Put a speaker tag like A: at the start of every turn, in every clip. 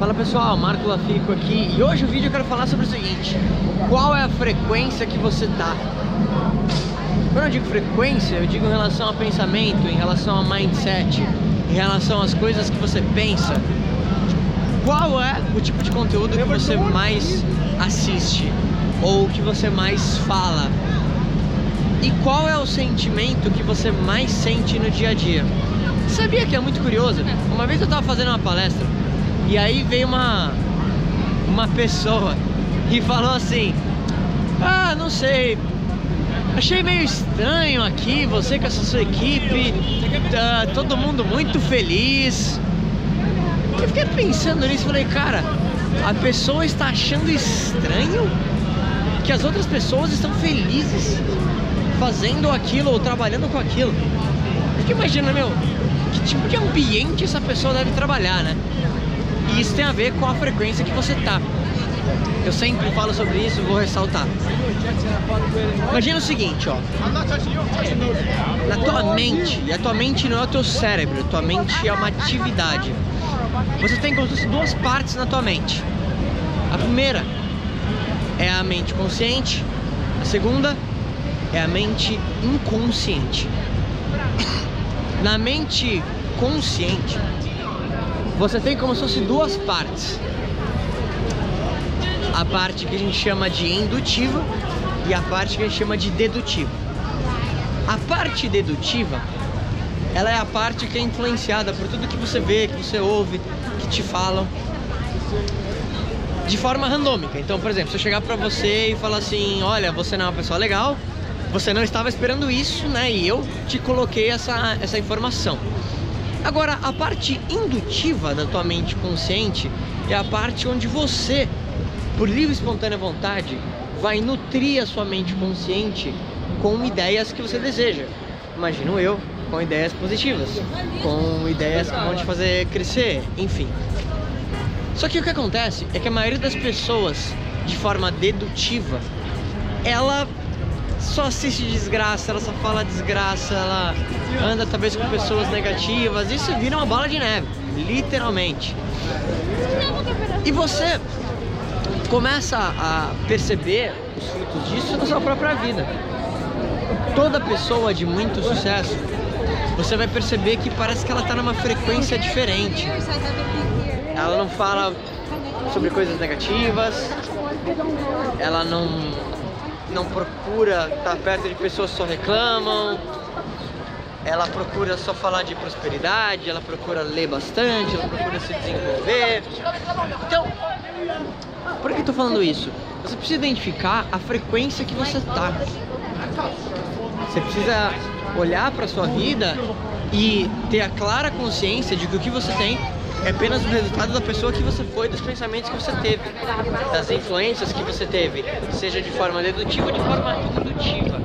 A: Fala pessoal, Marco Lafico aqui e hoje o vídeo eu quero falar sobre o seguinte Qual é a frequência que você tá? Quando eu digo frequência, eu digo em relação a pensamento, em relação a mindset Em relação às coisas que você pensa Qual é o tipo de conteúdo que você mais assiste? Ou que você mais fala? E qual é o sentimento que você mais sente no dia a dia? Sabia que é muito curioso? Uma vez eu tava fazendo uma palestra e aí veio uma uma pessoa e falou assim: "Ah, não sei, achei meio estranho aqui, você com essa sua equipe, tá todo mundo muito feliz". Eu fiquei pensando nisso, falei: "Cara, a pessoa está achando estranho que as outras pessoas estão felizes fazendo aquilo ou trabalhando com aquilo". Fica imaginando, meu, que tipo de ambiente essa pessoa deve trabalhar, né? E isso tem a ver com a frequência que você tá. Eu sempre falo sobre isso, vou ressaltar. Imagina o seguinte, ó. Na tua mente, e a tua mente não é o teu cérebro, tua mente é uma atividade. Você tem como duas partes na tua mente. A primeira é a mente consciente, a segunda é a mente inconsciente. Na mente consciente, você tem como se fosse duas partes. A parte que a gente chama de indutiva e a parte que a gente chama de dedutiva. A parte dedutiva, ela é a parte que é influenciada por tudo que você vê, que você ouve, que te falam de forma randômica. Então, por exemplo, se eu chegar pra você e falar assim, olha, você não é uma pessoa legal, você não estava esperando isso, né? E eu te coloquei essa, essa informação. Agora, a parte indutiva da tua mente consciente é a parte onde você, por livre e espontânea vontade, vai nutrir a sua mente consciente com ideias que você deseja. Imagino eu, com ideias positivas, com ideias que vão te fazer crescer, enfim. Só que o que acontece é que a maioria das pessoas, de forma dedutiva, ela só assiste desgraça, ela só fala desgraça, ela anda talvez com pessoas negativas, isso vira uma bola de neve, literalmente. E você começa a perceber os frutos disso na sua própria vida. Toda pessoa de muito sucesso, você vai perceber que parece que ela está numa frequência diferente. Ela não fala sobre coisas negativas, ela não não procura estar perto de pessoas que só reclamam, ela procura só falar de prosperidade, ela procura ler bastante, ela procura se desenvolver. Então, por que eu tô falando isso? Você precisa identificar a frequência que você tá. Você precisa olhar para sua vida e ter a clara consciência de que o que você tem é apenas o resultado da pessoa que você foi, dos pensamentos que você teve, das influências que você teve, seja de forma dedutiva ou de forma indutiva.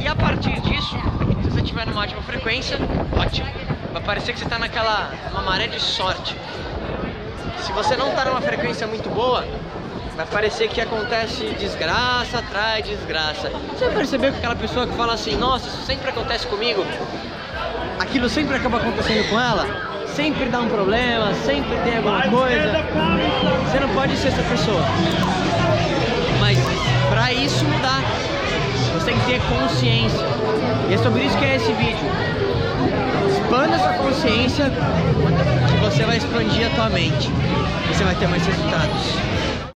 A: E a partir disso, se você estiver numa ótima frequência, ótimo. Vai parecer que você está naquela uma maré de sorte. Se você não está numa frequência muito boa, vai parecer que acontece desgraça atrás desgraça. Você vai perceber que aquela pessoa que fala assim, nossa, isso sempre acontece comigo, aquilo sempre acaba acontecendo com ela, sempre dá um problema, sempre tem alguma coisa. Você não pode ser essa pessoa. Mas para isso mudar, você tem que ter consciência. E é sobre isso que é esse vídeo. Expanda sua consciência que você vai expandir a tua mente. Você vai ter mais resultados.